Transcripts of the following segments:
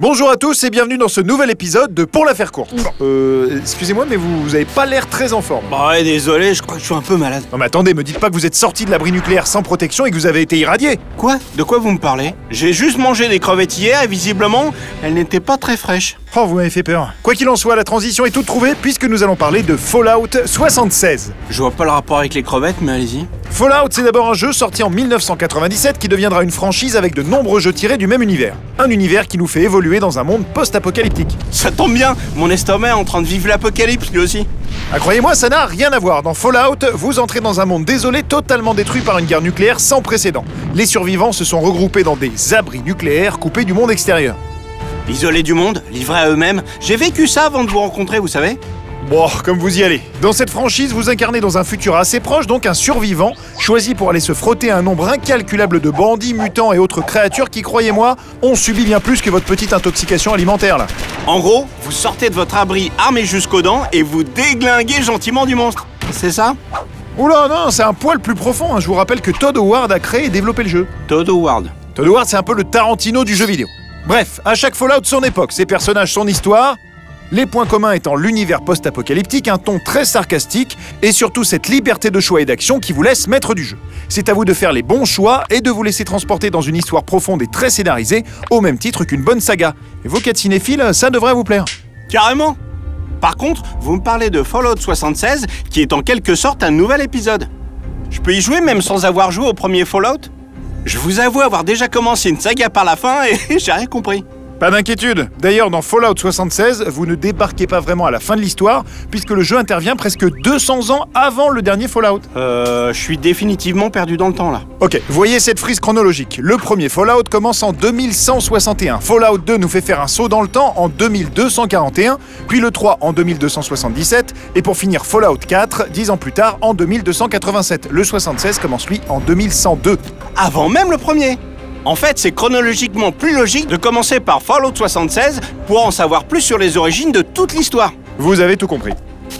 Bonjour à tous et bienvenue dans ce nouvel épisode de Pour la faire courte. Euh, excusez-moi, mais vous, vous avez pas l'air très en forme. Bah ouais, désolé, je crois que je suis un peu malade. Non mais attendez, me dites pas que vous êtes sorti de l'abri nucléaire sans protection et que vous avez été irradié. Quoi? De quoi vous me parlez? J'ai juste mangé des crevettes hier et visiblement, elles n'étaient pas très fraîches. Oh, vous m'avez fait peur. Quoi qu'il en soit, la transition est toute trouvée puisque nous allons parler de Fallout 76. Je vois pas le rapport avec les crevettes, mais allez-y. Fallout, c'est d'abord un jeu sorti en 1997 qui deviendra une franchise avec de nombreux jeux tirés du même univers. Un univers qui nous fait évoluer dans un monde post-apocalyptique. Ça tombe bien, mon estomac est en train de vivre l'apocalypse lui aussi. Ah, croyez-moi, ça n'a rien à voir. Dans Fallout, vous entrez dans un monde désolé, totalement détruit par une guerre nucléaire sans précédent. Les survivants se sont regroupés dans des abris nucléaires coupés du monde extérieur. Isolés du monde, livrés à eux-mêmes, j'ai vécu ça avant de vous rencontrer, vous savez Bon, comme vous y allez. Dans cette franchise, vous incarnez dans un futur assez proche, donc un survivant, choisi pour aller se frotter à un nombre incalculable de bandits, mutants et autres créatures qui, croyez-moi, ont subi bien plus que votre petite intoxication alimentaire là. En gros, vous sortez de votre abri armé jusqu'aux dents et vous déglinguez gentiment du monstre. C'est ça? Oula, non, c'est un poil plus profond. hein. Je vous rappelle que Todd Howard a créé et développé le jeu. Todd Howard. Todd Howard, c'est un peu le Tarantino du jeu vidéo. Bref, à chaque Fallout son époque, ses personnages, son histoire. Les points communs étant l'univers post-apocalyptique, un ton très sarcastique et surtout cette liberté de choix et d'action qui vous laisse maître du jeu. C'est à vous de faire les bons choix et de vous laisser transporter dans une histoire profonde et très scénarisée, au même titre qu'une bonne saga. Et vos quatre cinéphiles, ça devrait vous plaire. Carrément Par contre, vous me parlez de Fallout 76, qui est en quelque sorte un nouvel épisode. Je peux y jouer même sans avoir joué au premier Fallout? Je vous avoue avoir déjà commencé une saga par la fin et j'ai rien compris. Pas d'inquiétude. D'ailleurs, dans Fallout 76, vous ne débarquez pas vraiment à la fin de l'histoire, puisque le jeu intervient presque 200 ans avant le dernier Fallout. Euh, je suis définitivement perdu dans le temps là. Ok, voyez cette frise chronologique. Le premier Fallout commence en 2161. Fallout 2 nous fait faire un saut dans le temps en 2241, puis le 3 en 2277, et pour finir Fallout 4, 10 ans plus tard, en 2287. Le 76 commence lui en 2102. Avant même le premier En fait, c'est chronologiquement plus logique de commencer par Fallout 76 pour en savoir plus sur les origines de toute l'histoire. Vous avez tout compris.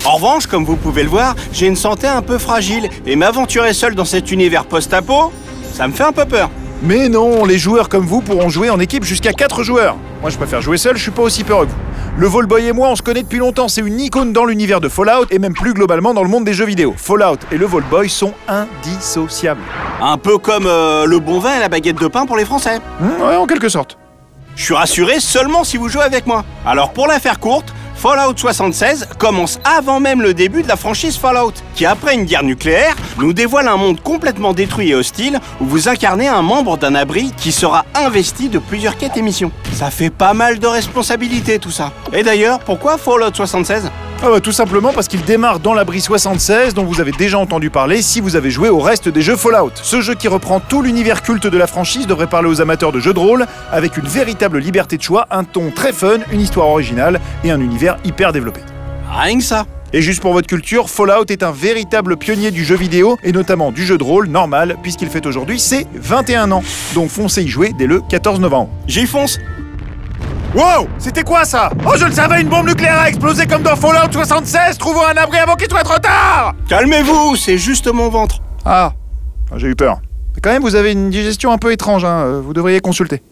En revanche, comme vous pouvez le voir, j'ai une santé un peu fragile et m'aventurer seul dans cet univers post-apo, ça me fait un peu peur. Mais non, les joueurs comme vous pourront jouer en équipe jusqu'à 4 joueurs. Moi je préfère jouer seul, je suis pas aussi peureux que vous. Le Volboy et moi on se connaît depuis longtemps, c'est une icône dans l'univers de Fallout et même plus globalement dans le monde des jeux vidéo. Fallout et le Volboy sont indissociables. Un peu comme euh, le bon vin et la baguette de pain pour les Français. Hmm, ouais, en quelque sorte. Je suis rassuré seulement si vous jouez avec moi. Alors pour la faire courte, Fallout 76 commence avant même le début de la franchise Fallout, qui après une guerre nucléaire, nous dévoile un monde complètement détruit et hostile où vous incarnez un membre d'un abri qui sera investi de plusieurs quêtes et missions. Ça fait pas mal de responsabilités tout ça. Et d'ailleurs, pourquoi Fallout 76 Tout simplement parce qu'il démarre dans l'abri 76 dont vous avez déjà entendu parler si vous avez joué au reste des jeux Fallout. Ce jeu qui reprend tout l'univers culte de la franchise devrait parler aux amateurs de jeux de rôle avec une véritable liberté de choix, un ton très fun, une histoire originale et un univers hyper développé. Rien que ça. Et juste pour votre culture, Fallout est un véritable pionnier du jeu vidéo et notamment du jeu de rôle normal puisqu'il fait aujourd'hui ses 21 ans. Donc foncez y jouer dès le 14 novembre. J'y fonce. Wow C'était quoi ça? Oh je le savais, une bombe nucléaire a explosé comme dans Fallout 76 Trouvons un abri avant qu'il soit trop tard Calmez-vous, c'est juste mon ventre. Ah, j'ai eu peur. Mais quand même, vous avez une digestion un peu étrange, hein. euh, vous devriez consulter.